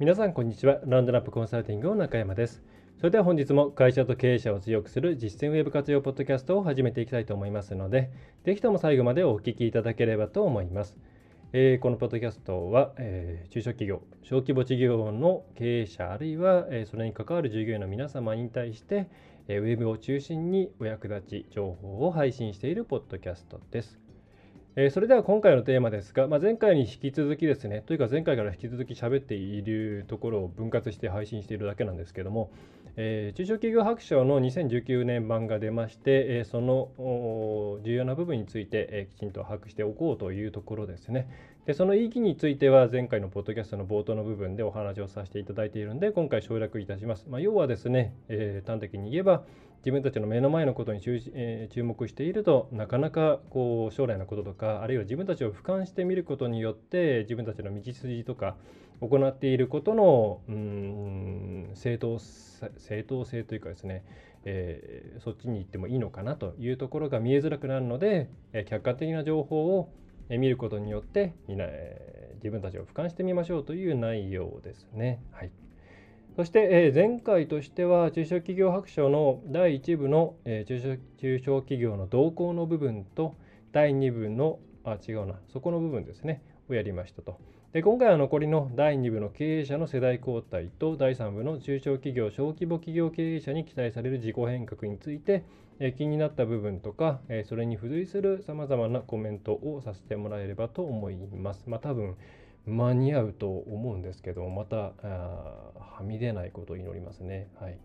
皆さんこんにちはランドナップコンサルティングの中山ですそれでは本日も会社と経営者を強くする実践ウェブ活用ポッドキャストを始めていきたいと思いますので、ぜひとも最後までお聞きいただければと思います。えー、このポッドキャストは、えー、中小企業、小規模事業の経営者、あるいは、えー、それに関わる従業員の皆様に対して、えウェブを中心にお役立ち情報を配信しているポッドキャストです。えそれでは今回のテーマですが、まあ、前回に引き続きですね、というか前回から引き続き喋っているところを分割して配信しているだけなんですけども、えー、中小企業白書の2019年版が出まして、えー、その重要な部分について、えー、きちんと把握しておこうというところですね。でその意義については前回のポッドキャストの冒頭の部分でお話をさせていただいているので今回省略いたします。まあ、要はですね、え端的に言えば自分たちの目の前のことに注,、え、注目しているとなかなかこう将来のこととかあるいは自分たちを俯瞰してみることによって自分たちの道筋とか行っていることのうん正当正当性というかですね、えー、そっちに行ってもいいのかなというところが見えづらくなるので、え、客観的な情報を見ることによって、自分たちを俯瞰してみましょうという内容ですね。はいそして、え、前回としては中小企業白書の第1部の、え、中小企業の動向の部分と第2部のあ違うなそこの部分ですねをやりましたと。で今回は残りの第2部の経営者の世代交代と第3部の中小企業小規模企業経営者に期待される自己変革について、え、気になった部分とか、え、それに付随するさまざまなコメントをさせてもらえればと思います。まあ多分間に合うと思うんですけどまたはみ出ないことを祈りますね。はい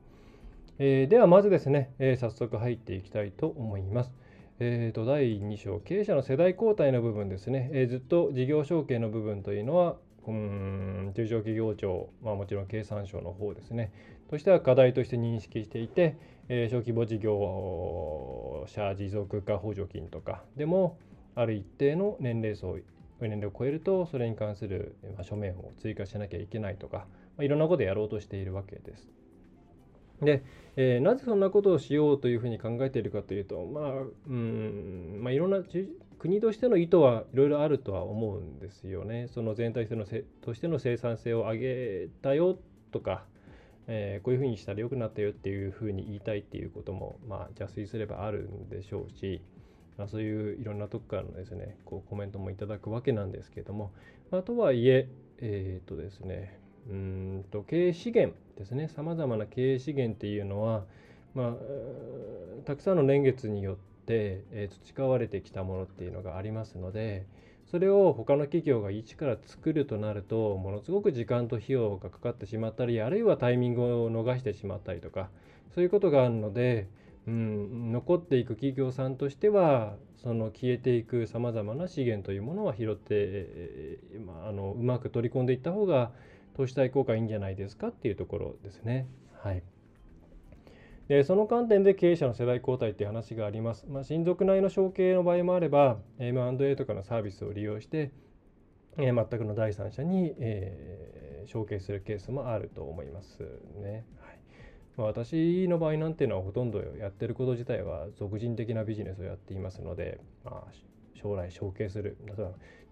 えー、ではまずですね、えー、早速入っていきたいと思います。えーと、第2章、経営者の世代交代の部分ですね、えー、ずっと事業承継の部分というのは、うん中小企業庁、まあ、もちろん経産省の方ですね、としては課題として認識していて、えー、小規模事業者持続化補助金とかでも、ある一定の年齢層年齢を超えるとそれに関する書面を追加しなきゃいけないとか、まあ、いろんなことをやろうとしているわけです。で、えー、なぜそんなことをしようというふうに考えているかというと、まあ、うん、まあ、いろんな国としての意図はいろいろあるとは思うんですよね。その全体のせとしての生産性を上げたよとか、えー、こういうふうにしたら良くなったよっていうふうに言いたいっていうことも、まあ、邪推すればあるんでしょうし、まあ、そういういろんなとこからのですねこうコメントもいただくわけなんですけども、まあ、とはいええっ、ー、とですねうんと経営資源ですねさまざまな経営資源っていうのは、まあ、たくさんの年月によって、え、培われてきたものっていうのがありますのでそれを他の企業が一から作るとなるとものすごく時間と費用がかかってしまったりあるいはタイミングを逃してしまったりとかそういうことがあるのでうん、残っていく企業さんとしてはその消えていくさまざまな資源というものは拾って、まあ、あのうまく取り込んでいった方が投資対効果いいんじゃないですかっていうところですね。はい、でその観点で経営者の世代交代っていう話があります。まあ、親族内の承継の場合もあれば M&A とかのサービスを利用して、えー、全くの第三者に、えー、承継するケースもあると思いますね。まあ、私の場合なんていうのはほとんどやってること自体は俗人的なビジネスをやっていますので、まあ、将来承継する、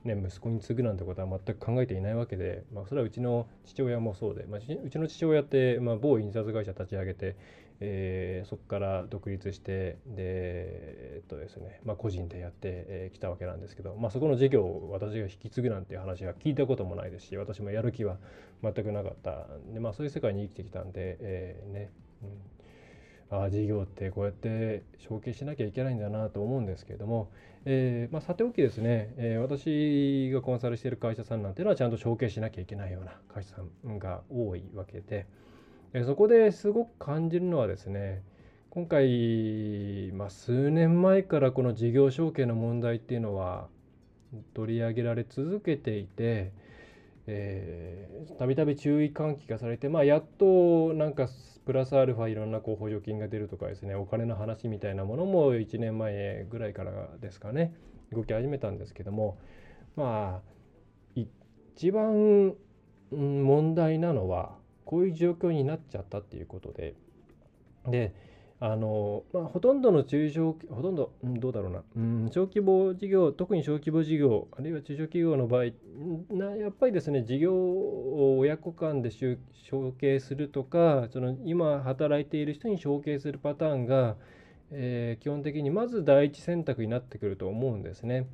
ね、息子に継ぐなんてことは全く考えていないわけで、まあ、それはうちの父親もそうで、まあ、うちの父親って、まあ、某印刷会社立ち上げて、えー、そこから独立してで、えっとですねまあ、個人でやってきたわけなんですけど、まあ、そこの事業を私が引き継ぐなんていう話は聞いたこともないですし私もやる気は全くなかったで、まあ、そういう世界に生きてきたんで、えー、ね、うん、ああ事業ってこうやって承継しなきゃいけないんだなと思うんですけれども、えーまあ、さておきですね、え、私がコンサルしている会社さんなんていうのはちゃんと承継しなきゃいけないような会社さんが多いわけで。そこですごく感じるのはですね今回、まあ、数年前からこの事業承継の問題っていうのは取り上げられ続けていて、たびたび注意喚起がされて、まあ、やっとなんかプラスアルファいろんなこう補助金が出るとかですねお金の話みたいなものも1年前ぐらいからですかね動き始めたんですけどもまあ一番問題なのはこういう状況になっちゃったっていうことでであのまあ、ほとんどの中小ほとんど、うん、どうだろうな、うん、小規模事業特に小規模事業あるいは中小企業の場合なやっぱりですね事業を親子間で承継するとかその今働いている人に承継するパターンが、えー、基本的にまず第一選択になってくると思うんですね。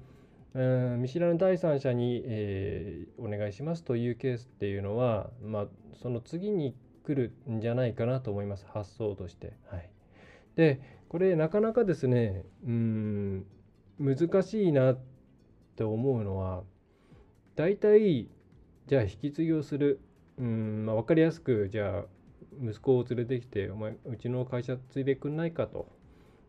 うん見知らぬ第三者に、えー、お願いしますというケースっていうのは、まあ、その次に来るんじゃないかなと思います。発想として。はい。でこれなかなかですねうん難しいなって思うのは大体じゃあ引き継ぎをする。うん、まあ、分かりやすくじゃあ息子を連れてきてお前うちの会社継いでくんないかと。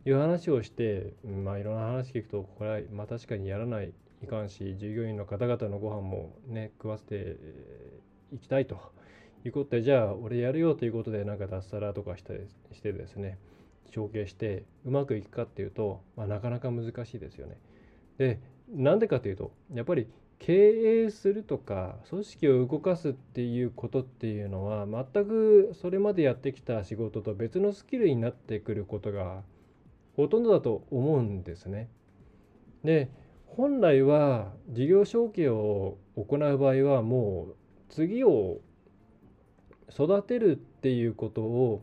いう話をして、まあいろんな話聞くとこれはまあ確かにやらないいかんし従業員の方々のご飯もね食わせていきたいということでじゃあ俺やるよということでなんか脱サラとかしてしてですね承継してうまくいくかっていうと、まあ、なかなか難しいですよね。でなんでかというとやっぱり経営するとか組織を動かすっていうことっていうのは全くそれまでやってきた仕事と別のスキルになってくることがほとんどだと思うんですね。で本来は事業承継を行う場合はもう次を育てるっていうことを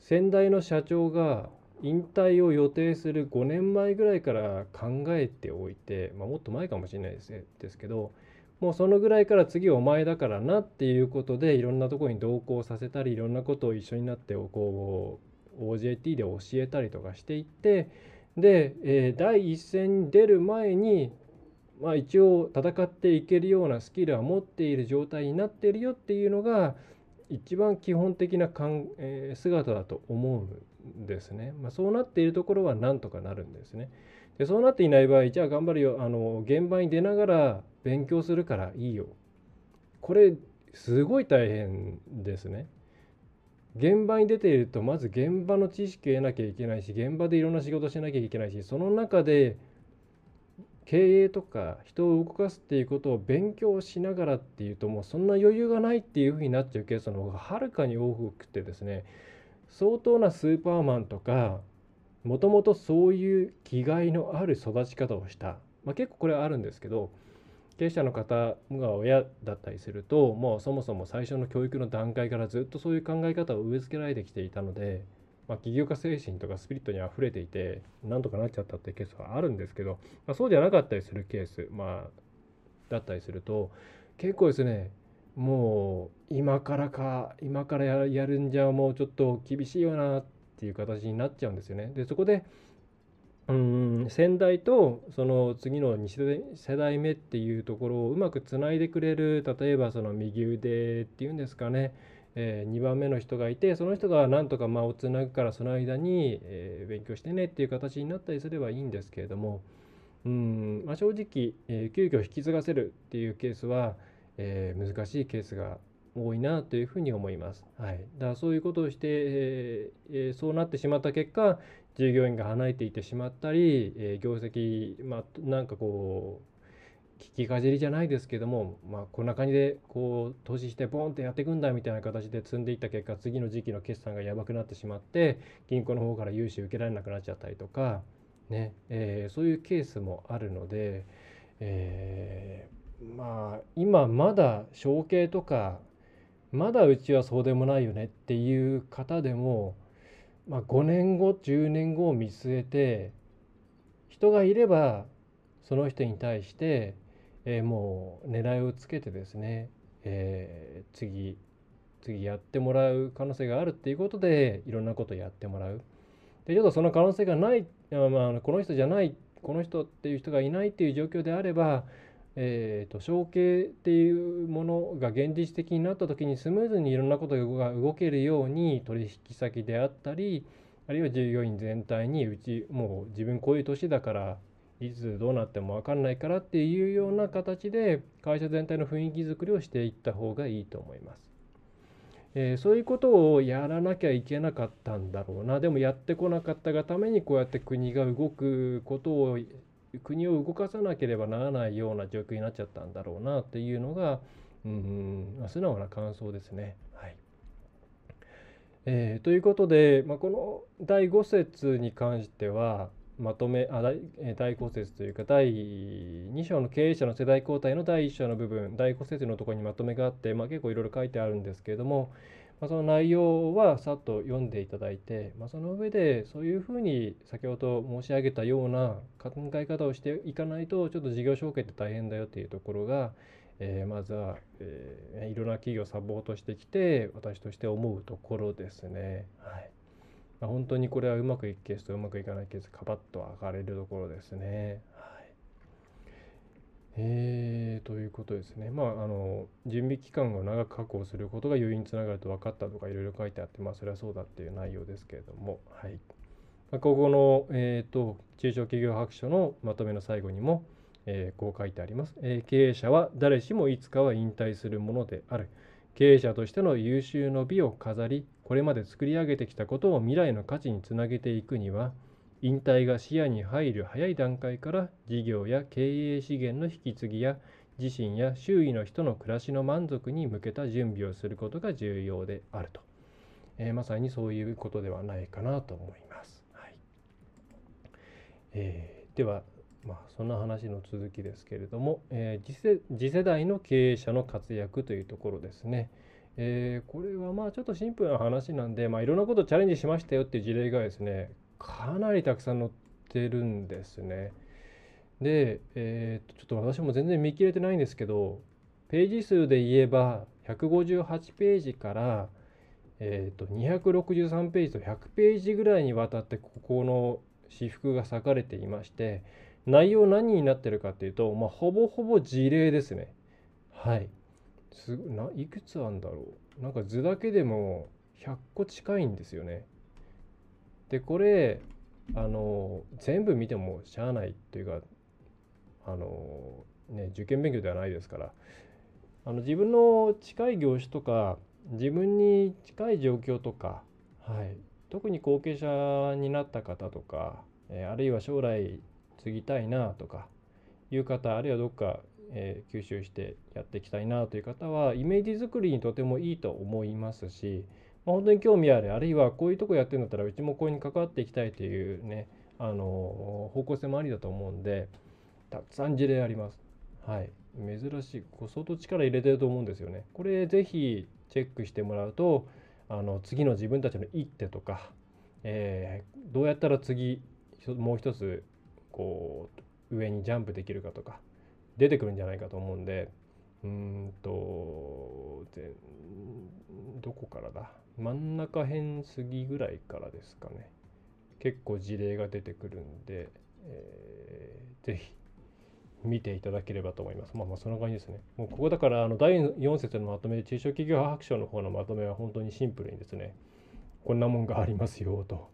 先代の社長が引退を予定する5年前ぐらいから考えておいて、まあ、もっと前かもしれないですですけどもうそのぐらいから次お前だからなっていうことでいろんなとこに同行させたりいろんなことを一緒になってこう OJT で教えたりとかしていってで、えー、第一線に出る前に、まあ、一応戦っていけるようなスキルは持っている状態になっているよっていうのが一番基本的なかん、え、姿だと思うんですね。まあ、そうなっているところはなんとかなるんですね。でそうなっていない場合じゃあ頑張るよあの現場に出ながら勉強するからいいよ。これすごい大変ですね。現場に出ているとまず現場の知識を得なきゃいけないし現場でいろんな仕事しなきゃいけないしその中で経営とか人を動かすっていうことを勉強しながらっていうともうそんな余裕がないっていうふうになっちゃうケースの方がはるかに多くてですね。相当なスーパーマンとかもともとそういう気概のある育ち方をした、まあ、結構これはあるんですけど経営者の方が親だったりするともうそもそも最初の教育の段階からずっとそういう考え方を植え付けられてきていたのでまあ、起業家精神とかスピリットにあふれていてなんとかなっちゃったっていうケースはあるんですけど、まあ、そうじゃなかったりするケース、まあ、だったりすると結構ですねもう今からか今からやるんじゃもうちょっと厳しいよなっていう形になっちゃうんですよね。でそこでうん先代とその次の2世代目っていうところをうまくつないでくれる例えばその右腕っていうんですかね。えー、2番目の人がいてその人がなんとか間をつなぐからその間に、えー、勉強してねっていう形になったりすればいいんですけれども。うん、まあ、正直、えー、急遽引き継がせるっていうケースは、えー、難しいケースが多いなというふうに思います。はい、だからそういうことをして、えー、そうなってしまった結果従業員が離れていってしまったり、えー、業績、まあ、なんかこう聞きかじりじゃないですけども、まあ、こんな感じでこう投資してボンってやっていくんだみたいな形で積んでいった結果次の時期の決算がやばくなってしまって銀行の方から融資受けられなくなっちゃったりとか、ねえー、そういうケースもあるので、えー、まあ今まだ承継とかまだうちはそうでもないよねっていう方でも、まあ、5年後10年後を見据えて人がいればその人に対してえー、もう狙いをつけてですね、えー、次次やってもらう可能性があるっていうことでいろんなことをやってもらう。でちょっとその可能性がない、まあ、この人じゃないこの人っていう人がいないっていう状況であれば、えーと、承継っていうものが現実的になった時にスムーズにいろんなことが動けるように取引先であったりあるいは従業員全体にうちもう自分こういう年だからいつどうなっても分かんないからっていうような形で会社全体の雰囲気づくりをしていった方がいいと思います。えー、そういうことをやらなきゃいけなかったんだろうなでもやってこなかったがためにこうやって国が動くことを国を動かさなければならないような状況になっちゃったんだろうなっていうのが、うん、素直な感想ですね。はいえー、ということで、まあ、この第5節に関してはまとめあ第第5節というか第2章の経営者の世代交代の第1章の部分第5節のところにまとめがあって、まあ、結構いろいろ書いてあるんですけれども、まあ、その内容はさっと読んでいただいて、まあ、その上でそういうふうに先ほど申し上げたような考え方をしていかないとちょっと事業承継って大変だよっていうところが、えー、まずは、えー、いろんな企業をサポートしてきて私として思うところですね。はいまあ、本当にこれはうまくいくケースとうまくいかないケースカパッと上がれるところですね。えー、ということですね。まあ、あの、準備期間を長く確保することが要因につながると分かったとかいろいろ書いてあって、まあ、それはそうだっていう内容ですけれども、はい。まあ、ここの、えっ、ー、と、中小企業白書のまとめの最後にも、えー、こう書いてあります、えー、経営者は誰しもいつかは引退するものである。経営者としての優秀の美を飾り、これまで作り上げてきたことを未来の価値につなげていくには、引退が視野に入る早い段階から事業や経営資源の引き継ぎや自身や周囲の人の暮らしの満足に向けた準備をすることが重要であると、えー、まさにそういうことではないかなと思います。はいえー、では、まあ、そんな話の続きですけれども、えー、次世次世代の経営者の活躍というところですね。えー、これはまあちょっとシンプルな話なんで、まあ、いろんなことチャレンジしましたよっていう事例がですねかなりたくさん載ってるんですね。で、えー、とちょっと私も全然見切れてないんですけどページ数で言えば158ページから、えー、と263ページと100ページぐらいにわたってここの私服が割かれていまして内容何になってるかっていうと、まあ、ほぼほぼ事例ですね。はい。すないくつあるんだろうなんか図だけでも100個近いんですよね。でこれあの全部見てもしゃあないっていうかあのね受験勉強ではないですからあの自分の近い業種とか自分に近い状況とか、はい、特に後継者になった方とか、えあるいは将来継ぎたいなとかいう方あるいはどっか、え、吸収してやっていきたいなという方はイメージ作りにとてもいいと思いますしまあ、本当に興味あるあるいはこういうとこやってるんだったらうちもこういうに関わっていきたいというねあの方向性もありだと思うんでたくさん事例あります。はい、珍しいこう相当力入れてると思うんですよね。これぜひチェックしてもらうとあの次の自分たちの一手とか、えー、どうやったら次もう一つこう上にジャンプできるかとか出てくるんじゃないかと思うんでうんとどこからだ？真ん中辺過ぎぐらいからですかね結構事例が出てくるんで、えー、ぜひ見ていただければと思います。まあまあそんな感じですね。もうここだからあの第4節のまとめで、中小企業白書の方のまとめは本当にシンプルにですね、こんなもんがありますよと、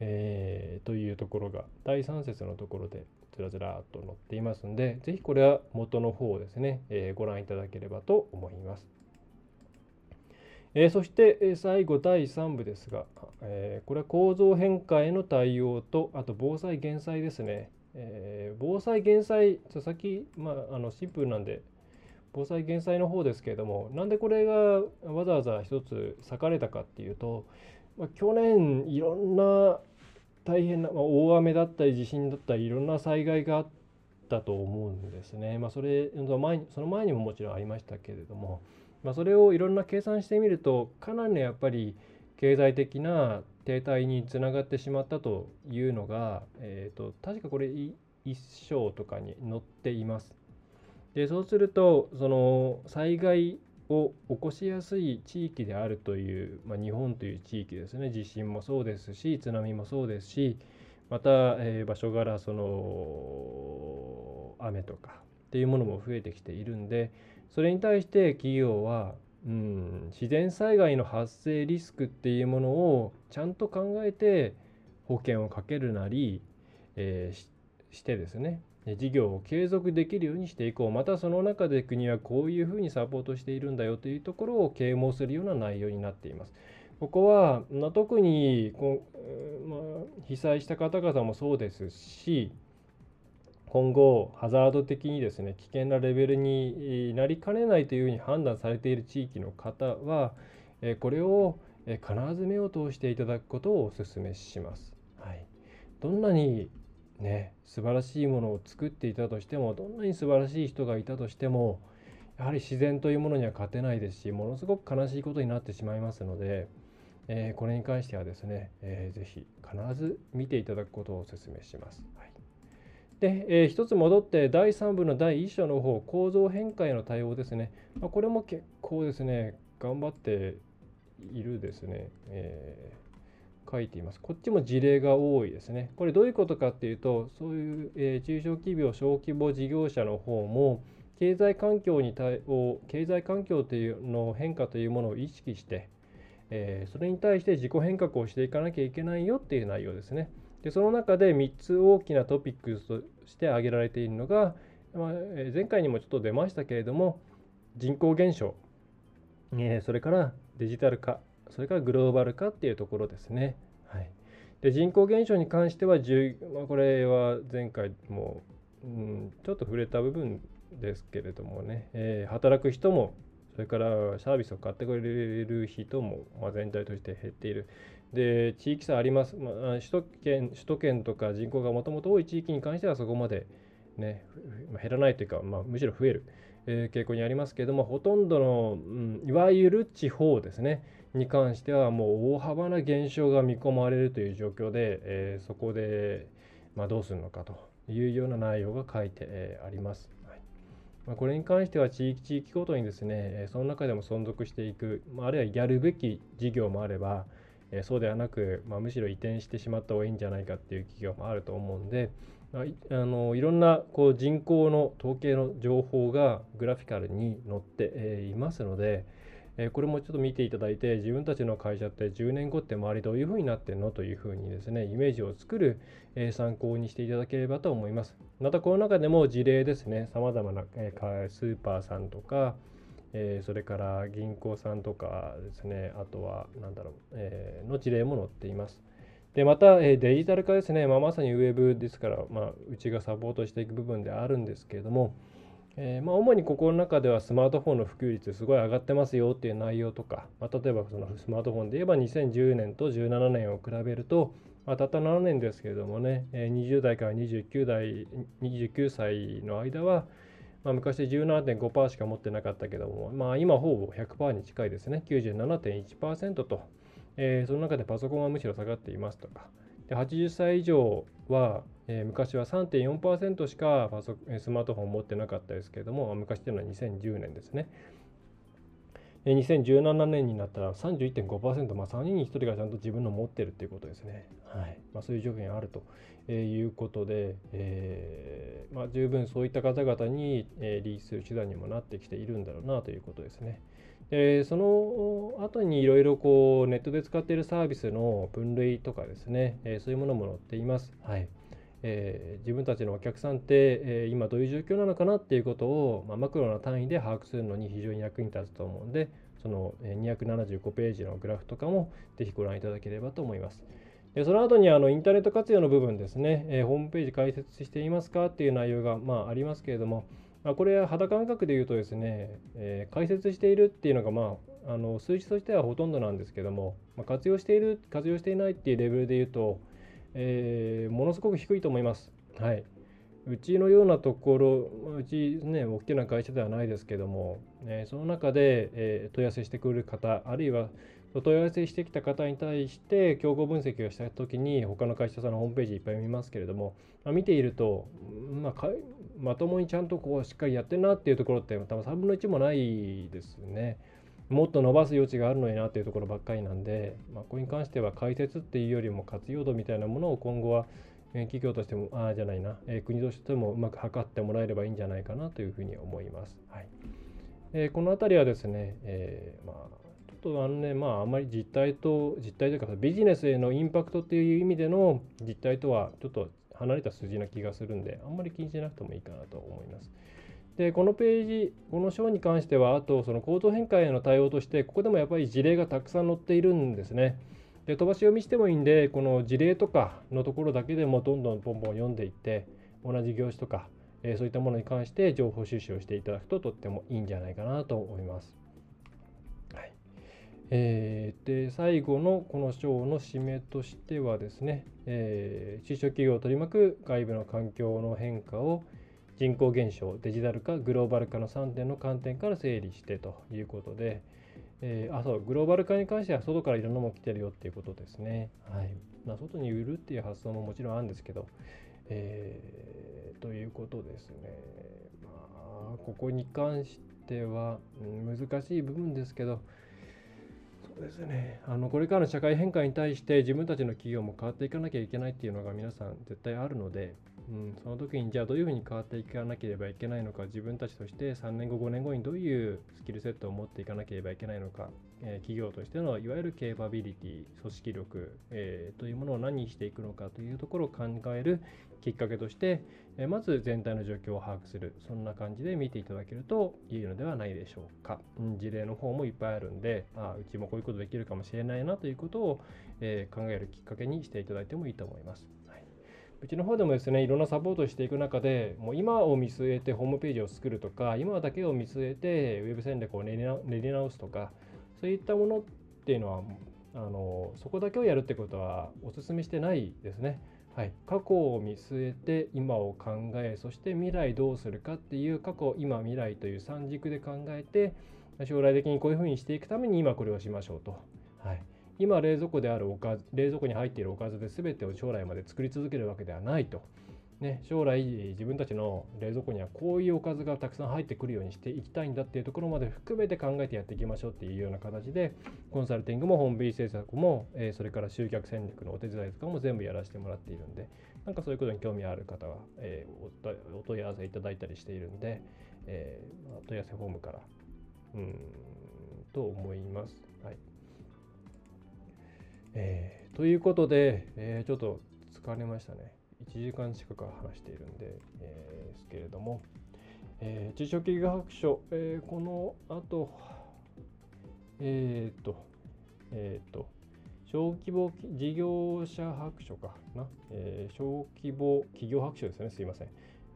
えー、というところが第3節のところでずらずらっと載っていますんで、ぜひこれは元の方をですね、えー、ご覧いただければと思います。えー、そして、え最後第3部ですが、えー、これは構造変化への対応とあと防災減災ですね、えー、防災減災先、まあ、あのシンプルなんで防災減災の方ですけれどもなんでこれがわざわざ一つ裂かれたかっていうと、まあ、去年いろんな大変な、まあ、大雨だったり地震だったりいろんな災害があったと思うんですね。まあ、それその前その前にももちろんありましたけれども。まあ、それをいろんな計算してみるとかなりやっぱり経済的な停滞につながってしまったというのが、えーと、確かこれ一章とかに載っています。でそうするとその災害を起こしやすい地域であるという、まあ、日本という地域ですね地震もそうですし津波もそうですしまた、えー、場所柄その雨とかっていうものも増えてきているんでそれに対して企業は、うん、自然災害の発生リスクっていうものをちゃんと考えて保険をかけるなり、えー、してですね事業を継続できるようにしていこうまたその中で国はこういうふうにサポートしているんだよというところを啓蒙するような内容になっています。ここは、まあ、特にこう、まあ、被災した方々もそうですし今後ハザード的にですね危険なレベルになりかねないというふうに判断されている地域の方はこれを必ず目を通していただくことをお勧めします。はい、どんなにね素晴らしいものを作っていたとしてもどんなに素晴らしい人がいたとしてもやはり自然というものには勝てないですしものすごく悲しいことになってしまいますので、えー、これに関してはですね、えー、ぜ必ず見ていただくことをお勧めします。はい、で、えー、一つ戻って第3部の第1章の方構造変化への対応ですね、まあ、これも結構ですね頑張っているですね、えー、書いています。こっちも事例が多いですね。これどういうことかっていうと、そういう、えー、中小企業、小規模事業者の方も、経済環境に対応、経済環境というの変化というものを意識して、えー、それに対して自己変革をしていかなきゃいけないよっていう内容ですね。でその中で3つ大きなトピックスとして挙げられているのが、まあ、前回にもちょっと出ましたけれども人口減少、えー、それからデジタル化それからグローバル化っていうところですね。はい、で人口減少に関しては、まあ、これは前回も、うん、ちょっと触れた部分ですけれどもね、えー、働く人もそれからサービスを買ってくれる人も、ま、全体として減っている。で地域差あります、まあ、首都圏首都圏とか人口がもともと多い地域に関してはそこまで、ね、減らないというか、まあ、むしろ増える、えー、傾向にありますけれどもほとんどの、うん、いわゆる地方ですねに関してはもう大幅な減少が見込まれるという状況で、えー、そこで、まあ、どうするのかというような内容が書いて、えー、あります。まあ、これに関しては地域地域ごとにですねその中でも存続していく、まあ、あるいはやるべき事業もあれば、そうではなく、まあ、むしろ移転してしまった方がいいんじゃないかっていう企業もあると思うんで、まあ、あのいろんなこう人口の統計の情報がグラフィカルに載って、いますので、えこれもちょっと見ていただいて自分たちの会社って10年後って周りどういうふうになってんの？というふうにですねイメージを作る、え参考にしていただければと思います。またこの中でも事例ですね。さまざまな、えスーパーさんとか、えそれから銀行さんとかですね。あとは何だろう、えの事例も載っています。でまた、えデジタル化ですね、まあ、まさにウェブですから、まあ、うちがサポートしていく部分であるんですけれども、えー、まあ、主にここの中ではスマートフォンの普及率すごい上がってますよっていう内容とか、まあ、例えばそのスマートフォンで言えば2010年と17年を比べると、まあ、たった7年ですけれどもね、えー、20代から29代29歳の間は、まあ、昔17.5%しか持ってなかったけども、まあ、今ほぼ100%に近いですね。97.1%と、えー、その中でパソコンはむしろ下がっていますとか。で80歳以上はえー、昔は3.4%しかパソスマートフォンを持ってなかったですけれども、昔というのは2010年ですね。2017年になったら31.5%、まあ、3人に1人がちゃんと自分の持ってるっていうことですね。はいまあ、そういう条件があるということで、えーまあ、十分そういった方々に、え、リースする手段にもなってきているんだろうなということですね。え、その後にいろいろこうネットで使っているサービスの分類とかですね、え、そういうものも載っています。はいえー、自分たちのお客さんって、え、今どういう状況なのかなっていうことを、まあ、マクロな単位で把握するのに非常に役に立つと思うんでその275ページのグラフとかもぜひご覧いただければと思います。でその後にあのインターネット活用の部分ですね、えー、ホームページ開設していますかっていう内容が、まあ、ありますけれども、まあ、これは肌感覚で言うとですね、えー、開設しているっていうのが、まあ、あの数値としてはほとんどなんですけども、まあ、活用している活用していないっていうレベルで言うと、えー、ものすごく低いと思います。はい。うちのようなところ、うちね、大きな会社ではないですけども、えー、その中で、え、問い合わせしてくる方、あるいはお問い合わせしてきた方に対して競合分析をしたときに、他の会社さんのホームページいっぱい見ますけれども、まあ、見ていると、まあ、まともにちゃんとこうしっかりやってるなっていうところって、多分3分の1もないですね。もっと伸ばす余地があるのになっていうところばっかりなんで、まあ、これに関しては解説っていうよりも活用度みたいなものを今後は企業としても、ああじゃないな、え、国としてもうまく測ってもらえればいいんじゃないかなというふうに思います。はいえー、この辺りはですね、えー、まあ、とあのね、まあ、あまり実態と、実態というか、ビジネスへのインパクトっていう意味での実態とはちょっと離れた数字な気がするんであんまり気にしなくてもいいかなと思います。でこのページこの章に関してはあとその構造変化への対応としてここでもやっぱり事例がたくさん載っているんですね。で飛ばし読みしてもいいんでこの事例とかのところだけでもどんどんボンボン読んでいって同じ業種とか、えー、そういったものに関して情報収集をしていただくととってもいいんじゃないかなと思います。えー、で最後のこの章の締めとしてはですね、えー、中小企業を取り巻く外部の環境の変化を人口減少デジタル化グローバル化の3点の観点から整理してということで、えー、あそうグローバル化に関しては外からいろんなもの来てるよっていうことですね。はいまあ、外に売るっていう発想ももちろんあるんですけど、えー、ということですね。まあ、ここに関しては、難しい部分ですけど、そうですね。あのこれからの社会変化に対して自分たちの企業も変わっていかなきゃいけないっていうのが皆さん絶対あるので、うん、その時にじゃあどういうふうに変わっていかなければいけないのか自分たちとして3年後5年後にどういうスキルセットを持っていかなければいけないのか、えー、企業としてのいわゆるケーパビリティ組織力、えー、というものを何にしていくのかというところを考えるきっかけとして、え、まず全体の状況を把握するそんな感じで見ていただけるといいのではないでしょうか、うん、事例の方もいっぱいあるんであうちもこういうことできるかもしれないなということを、え考えるきっかけにしていただいてもいいと思います。うちの方でもですねいろんなサポートをしていく中でもう今を見据えてホームページを作るとか今だけを見据えてウェブ戦略を練り直すとかそういったものっていうのはあのそこだけをやるってことはお勧めしてないですね。はい、過去を見据えて今を考えそして未来どうするかっていう過去今未来という三軸で考えて将来的にこういうふうにしていくために今これをしましょうと。はい今冷蔵庫であるおかず冷蔵庫に入っているおかずで全てを将来まで作り続けるわけではないと。ね、将来自分たちの冷蔵庫にはこういうおかずがたくさん入ってくるようにしていきたいんだっていうところまで含めて考えてやっていきましょうっていうような形でコンサルティングもホームページ制作も、え、それから集客戦略のお手伝いとかも全部やらせてもらっているんでなんかそういうことに興味ある方は、え、お問い合わせいただいたりしているんで、えーま、問い合わせフォームからうんと思います。はいえー、ということで、えー、ちょっと疲れましたね。1時間近く話しているんで、えー、ですけれども、えー、中小企業白書、えー、この後、えっ、ー、と、えっ、ー、と、小規模事業者白書かな、えー、小規模企業白書ですね、すいません、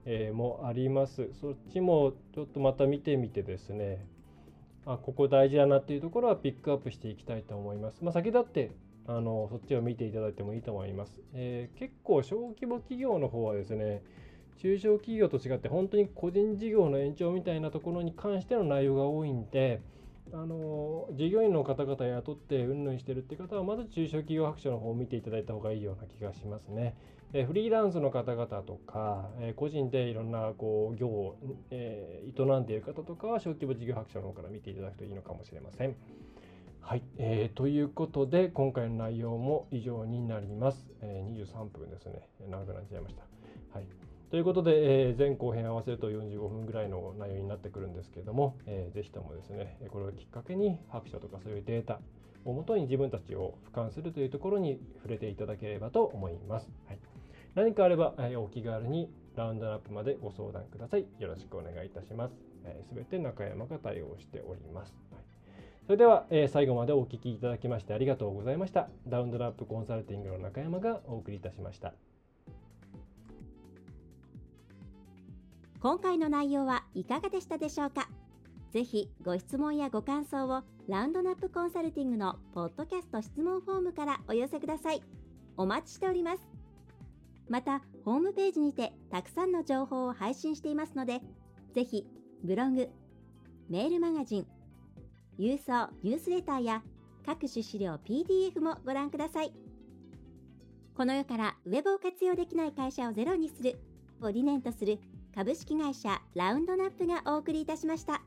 えー、もあります。そっちもちょっとまた見てみてですね、あここ大事だなっていうところはピックアップしていきたいと思います。まあ、先立ってあのそっちを見ていただいてもいいと思います。えー、結構小規模企業の方はですね、中小企業と違って本当に個人事業の延長みたいなところに関しての内容が多いんで、あの従業員の方々雇ってうんぬんしてるって方はまず中小企業白書の方を見ていただいた方がいいような気がしますね。えフリーランスの方々とか、え個人でいろんなこう業を、え、営んでいる方とかは小規模事業白書の方から見ていただくといいのかもしれません。はい、えー、ということで今回の内容も以上になります。えー、23分ですね。長くなっちゃいました。はい、ということで、えー、前後編合わせると45分ぐらいの内容になってくるんですけども、えー、ぜひともですね、これをきっかけに白書とかそういうデータをもとに自分たちを俯瞰するというところに触れていただければと思います。はい、何かあれば、え、お気軽にラウンドアップまでご相談ください。よろしくお願いいたします。えー、べ、て中山が対応しております。はいそれでは、えー、最後までお聞きいただきましてありがとうございました。ダウンドラップコンサルティングの中山がお送りいたしました。今回の内容はいかがでしたでしょうか？ぜひご質問やご感想をラウンドナップコンサルティングのポッドキャスト質問フォームからお寄せください。お待ちしております。また、ホームページにてたくさんの情報を配信していますので、ぜひブログ、メールマガジン、郵送ニュースレターや各種資料 PDF もご覧ください。この世からウェブを活用できない会社をゼロにするを理念とする株式会社ラウンドナップがお送りいたしました。